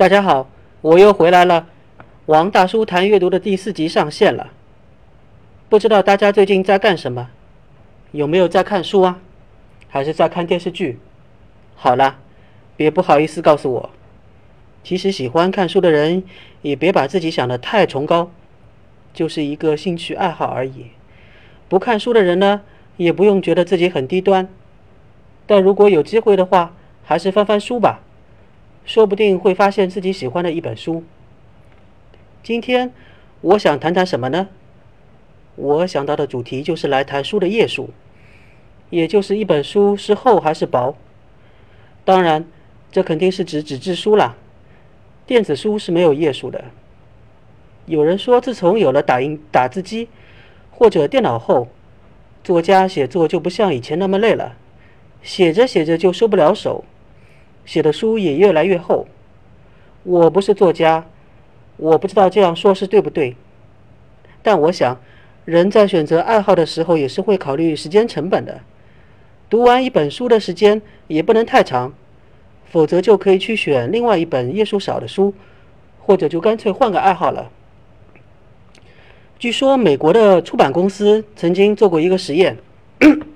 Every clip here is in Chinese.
大家好，我又回来了。王大叔谈阅读的第四集上线了，不知道大家最近在干什么？有没有在看书啊？还是在看电视剧？好了，别不好意思告诉我。其实喜欢看书的人，也别把自己想得太崇高，就是一个兴趣爱好而已。不看书的人呢，也不用觉得自己很低端。但如果有机会的话，还是翻翻书吧。说不定会发现自己喜欢的一本书。今天我想谈谈什么呢？我想到的主题就是来谈书的页数，也就是一本书是厚还是薄。当然，这肯定是指纸质书啦，电子书是没有页数的。有人说，自从有了打印打字机或者电脑后，作家写作就不像以前那么累了，写着写着就收不了手。写的书也越来越厚。我不是作家，我不知道这样说是对不对。但我想，人在选择爱好的时候也是会考虑时间成本的。读完一本书的时间也不能太长，否则就可以去选另外一本页数少的书，或者就干脆换个爱好了。据说美国的出版公司曾经做过一个实验：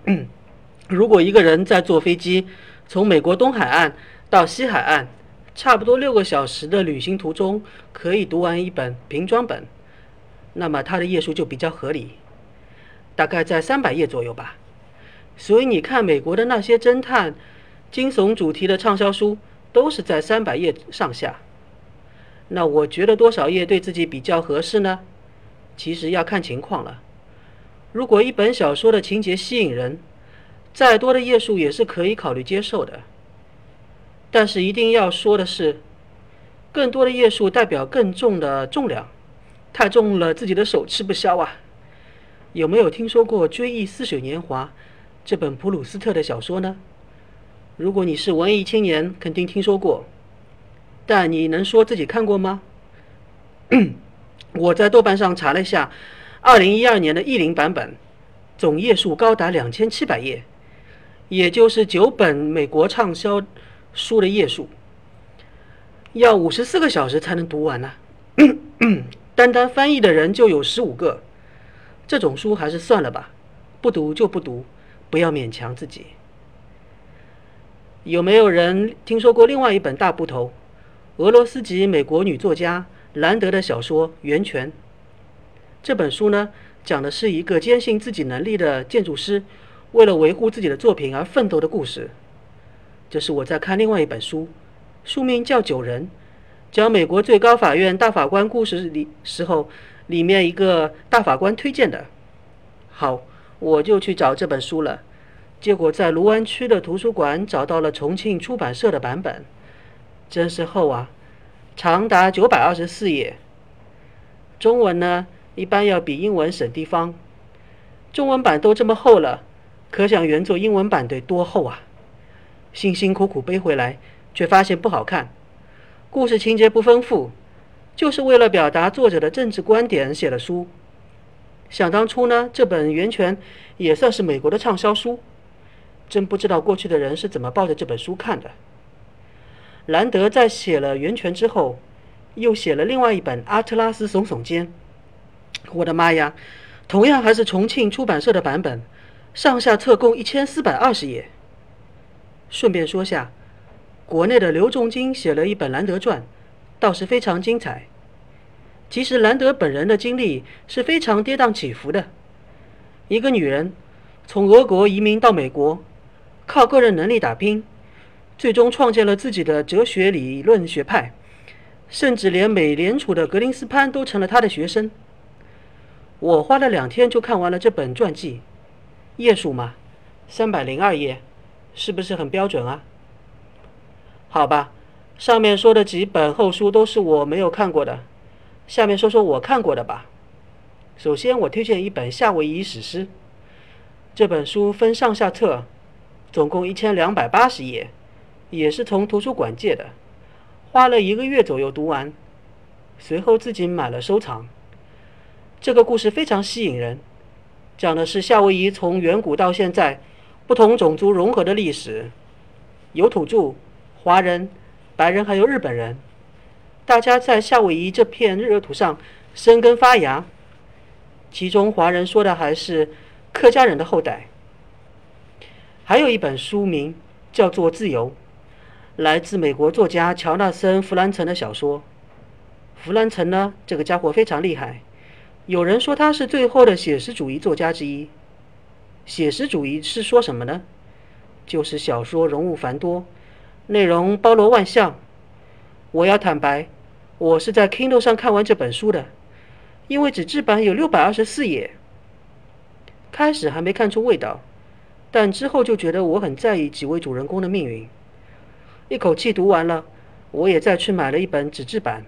如果一个人在坐飞机从美国东海岸，到西海岸，差不多六个小时的旅行途中，可以读完一本平装本，那么它的页数就比较合理，大概在三百页左右吧。所以你看，美国的那些侦探、惊悚主题的畅销书，都是在三百页上下。那我觉得多少页对自己比较合适呢？其实要看情况了。如果一本小说的情节吸引人，再多的页数也是可以考虑接受的。但是一定要说的是，更多的页数代表更重的重量，太重了自己的手吃不消啊！有没有听说过《追忆似水年华》这本普鲁斯特的小说呢？如果你是文艺青年，肯定听说过，但你能说自己看过吗？我在豆瓣上查了一下，二零一二年的译林版本，总页数高达两千七百页，也就是九本美国畅销。书的页数要五十四个小时才能读完呢，单单翻译的人就有十五个，这种书还是算了吧，不读就不读，不要勉强自己。有没有人听说过另外一本大部头，俄罗斯籍美国女作家兰德的小说《源泉》？这本书呢，讲的是一个坚信自己能力的建筑师，为了维护自己的作品而奋斗的故事。这是我在看另外一本书，书名叫《九人》，讲美国最高法院大法官故事里时候，里面一个大法官推荐的。好，我就去找这本书了，结果在卢湾区的图书馆找到了重庆出版社的版本，真是厚啊，长达九百二十四页。中文呢，一般要比英文省地方，中文版都这么厚了，可想原作英文版得多厚啊！辛辛苦苦背回来，却发现不好看，故事情节不丰富，就是为了表达作者的政治观点写的书。想当初呢，这本《源泉》也算是美国的畅销书，真不知道过去的人是怎么抱着这本书看的。兰德在写了《源泉》之后，又写了另外一本《阿特拉斯耸耸肩》，我的妈呀，同样还是重庆出版社的版本，上下册共一千四百二十页。顺便说下，国内的刘仲京写了一本《兰德传》，倒是非常精彩。其实兰德本人的经历是非常跌宕起伏的。一个女人从俄国移民到美国，靠个人能力打拼，最终创建了自己的哲学理论学派，甚至连美联储的格林斯潘都成了他的学生。我花了两天就看完了这本传记，页数嘛，三百零二页。是不是很标准啊？好吧，上面说的几本厚书都是我没有看过的，下面说说我看过的吧。首先，我推荐一本《夏威夷史诗》，这本书分上下册，总共一千两百八十页，也是从图书馆借的，花了一个月左右读完，随后自己买了收藏。这个故事非常吸引人，讲的是夏威夷从远古到现在。不同种族融合的历史，有土著、华人、白人，还有日本人。大家在夏威夷这片热土上生根发芽。其中华人说的还是客家人的后代。还有一本书名叫做《自由》，来自美国作家乔纳森·弗兰岑的小说。弗兰岑呢，这个家伙非常厉害，有人说他是最后的写实主义作家之一。写实主义是说什么呢？就是小说人物繁多，内容包罗万象。我要坦白，我是在 Kindle 上看完这本书的。因为纸质版有六百二十四页，开始还没看出味道，但之后就觉得我很在意几位主人公的命运。一口气读完了，我也再去买了一本纸质版，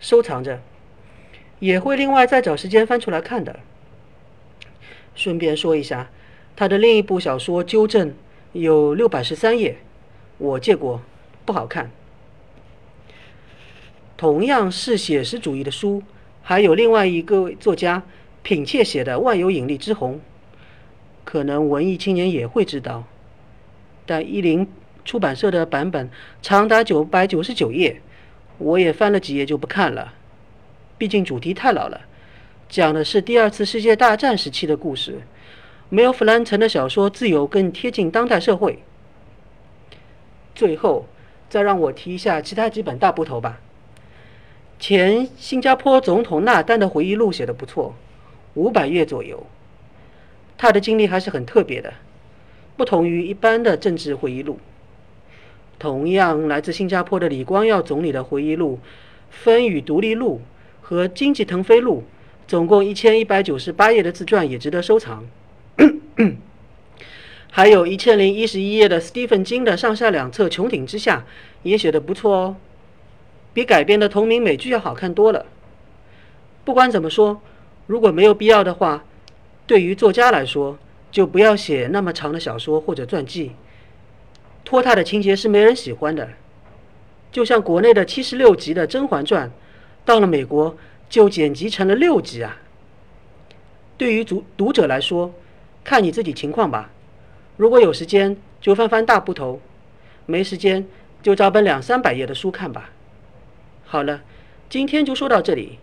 收藏着，也会另外再找时间翻出来看的。顺便说一下，他的另一部小说《纠正》有六百十三页，我借过，不好看。同样是写实主义的书。还有另外一个作家品切写的《万有引力之虹》，可能文艺青年也会知道。但一林出版社的版本长达九百九十九页，我也翻了几页就不看了，毕竟主题太老了，讲的是第二次世界大战时期的故事，没有弗兰岑的小说《自由》更贴近当代社会。最后，再让我提一下其他几本大部头吧。前新加坡总统纳丹的回忆录写的不错，五百页左右。他的经历还是很特别的，不同于一般的政治回忆录。同样来自新加坡的李光耀总理的回忆录《风雨独立录》和《经济腾飞录》，总共一千一百九十八页的自传也值得收藏。还有一千零一十一页的斯蒂芬金的上下两册《穹顶之下》也写的不错哦。比改编的同名美剧要好看多了。不管怎么说，如果没有必要的话，对于作家来说，就不要写那么长的小说或者传记。拖沓的情节是没人喜欢的。就像国内的七十六集的《甄嬛传》，到了美国就剪辑成了六集啊。对于读读者来说，看你自己情况吧。如果有时间就翻翻大部头，没时间就找本两三百页的书看吧。好了，今天就说到这里。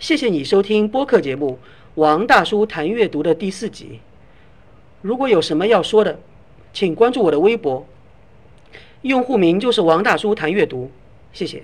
谢谢你收听播客节目《王大叔谈阅读》的第四集。如果有什么要说的，请关注我的微博，用户名就是王大叔谈阅读。谢谢。